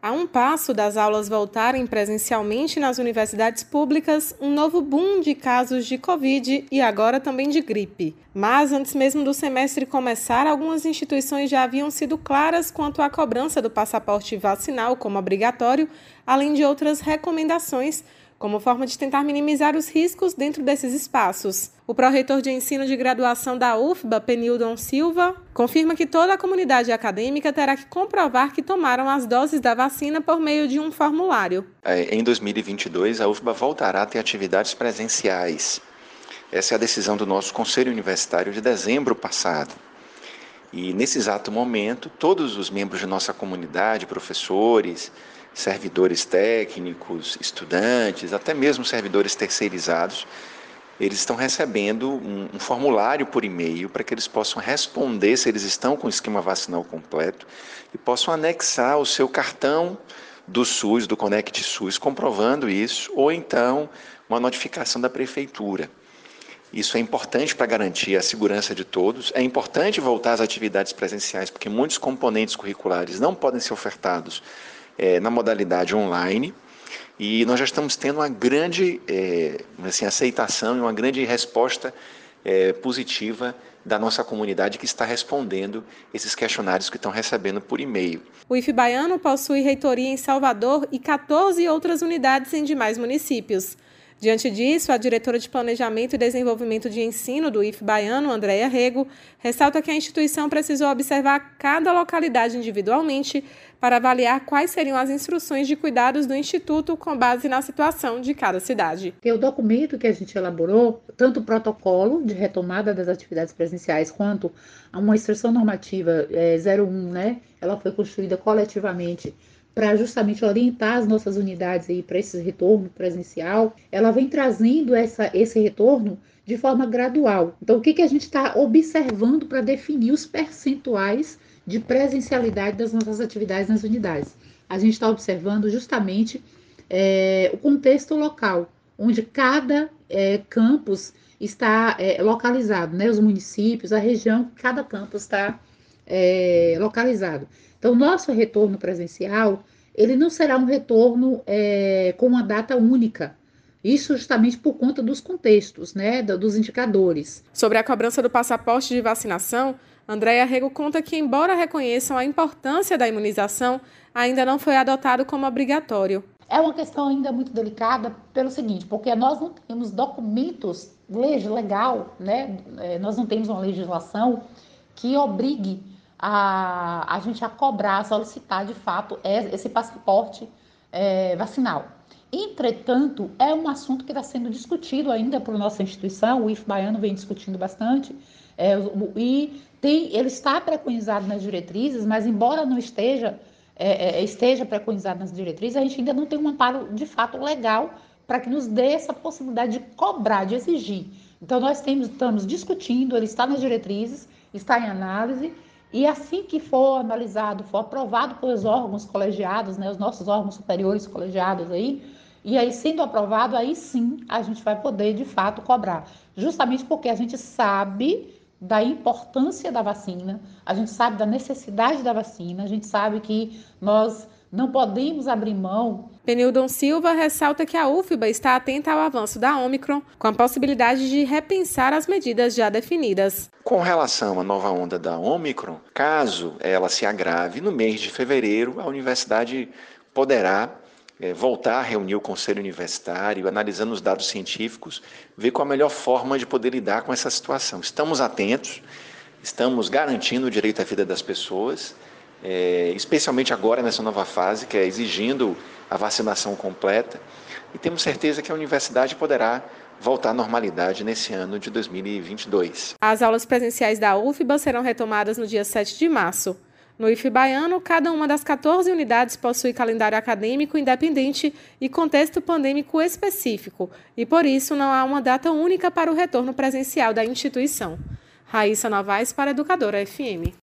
A um passo das aulas voltarem presencialmente nas universidades públicas, um novo boom de casos de Covid e agora também de gripe. Mas antes mesmo do semestre começar, algumas instituições já haviam sido claras quanto à cobrança do passaporte vacinal como obrigatório, além de outras recomendações como forma de tentar minimizar os riscos dentro desses espaços. O pró-reitor de ensino de graduação da UFBA, Penildon Silva, confirma que toda a comunidade acadêmica terá que comprovar que tomaram as doses da vacina por meio de um formulário. É, em 2022, a UFBA voltará a ter atividades presenciais. Essa é a decisão do nosso Conselho Universitário de dezembro passado. E nesse exato momento, todos os membros de nossa comunidade, professores, servidores técnicos, estudantes, até mesmo servidores terceirizados, eles estão recebendo um, um formulário por e-mail para que eles possam responder se eles estão com o esquema vacinal completo e possam anexar o seu cartão do SUS, do Conect SUS, comprovando isso, ou então uma notificação da prefeitura. Isso é importante para garantir a segurança de todos. É importante voltar às atividades presenciais, porque muitos componentes curriculares não podem ser ofertados é, na modalidade online. E nós já estamos tendo uma grande é, assim, aceitação e uma grande resposta é, positiva da nossa comunidade que está respondendo esses questionários que estão recebendo por e-mail. O IF Baiano possui reitoria em Salvador e 14 outras unidades em demais municípios. Diante disso, a diretora de Planejamento e Desenvolvimento de Ensino do IF Baiano, Andréia Rego, ressalta que a instituição precisou observar cada localidade individualmente para avaliar quais seriam as instruções de cuidados do Instituto com base na situação de cada cidade. O documento que a gente elaborou, tanto o protocolo de retomada das atividades presenciais, quanto uma instrução normativa é, 01, né? Ela foi construída coletivamente para justamente orientar as nossas unidades aí para esse retorno presencial, ela vem trazendo essa, esse retorno de forma gradual. Então, o que, que a gente está observando para definir os percentuais de presencialidade das nossas atividades nas unidades? A gente está observando justamente é, o contexto local, onde cada é, campus está é, localizado, né? Os municípios, a região, cada campus está é, localizado. Então, nosso retorno presencial, ele não será um retorno é, com uma data única. Isso justamente por conta dos contextos, né, dos indicadores. Sobre a cobrança do passaporte de vacinação, Andréia Rego conta que, embora reconheçam a importância da imunização, ainda não foi adotado como obrigatório. É uma questão ainda muito delicada pelo seguinte, porque nós não temos documentos, lei legal, né? É, nós não temos uma legislação que obrigue a, a gente a cobrar, a solicitar de fato esse passaporte é, vacinal. Entretanto, é um assunto que está sendo discutido ainda por nossa instituição, o IF Baiano vem discutindo bastante, é, e tem, ele está preconizado nas diretrizes, mas embora não esteja, é, é, esteja preconizado nas diretrizes, a gente ainda não tem um amparo de fato legal para que nos dê essa possibilidade de cobrar, de exigir. Então, nós temos, estamos discutindo, ele está nas diretrizes, está em análise, e assim que for analisado, for aprovado pelos órgãos colegiados, né, os nossos órgãos superiores colegiados aí, e aí sendo aprovado, aí sim a gente vai poder de fato cobrar. Justamente porque a gente sabe da importância da vacina, a gente sabe da necessidade da vacina, a gente sabe que nós não podemos abrir mão. Penildon Silva ressalta que a UFBA está atenta ao avanço da Omicron, com a possibilidade de repensar as medidas já definidas. Com relação à nova onda da Omicron, caso ela se agrave, no mês de fevereiro, a universidade poderá é, voltar a reunir o conselho universitário, analisando os dados científicos, ver qual a melhor forma de poder lidar com essa situação. Estamos atentos, estamos garantindo o direito à vida das pessoas é, especialmente agora nessa nova fase, que é exigindo a vacinação completa, e temos certeza que a universidade poderá voltar à normalidade nesse ano de 2022. As aulas presenciais da UFBA serão retomadas no dia 7 de março. No IF Baiano, cada uma das 14 unidades possui calendário acadêmico independente e contexto pandêmico específico, e por isso não há uma data única para o retorno presencial da instituição. Raíssa Novaes para Educadora FM.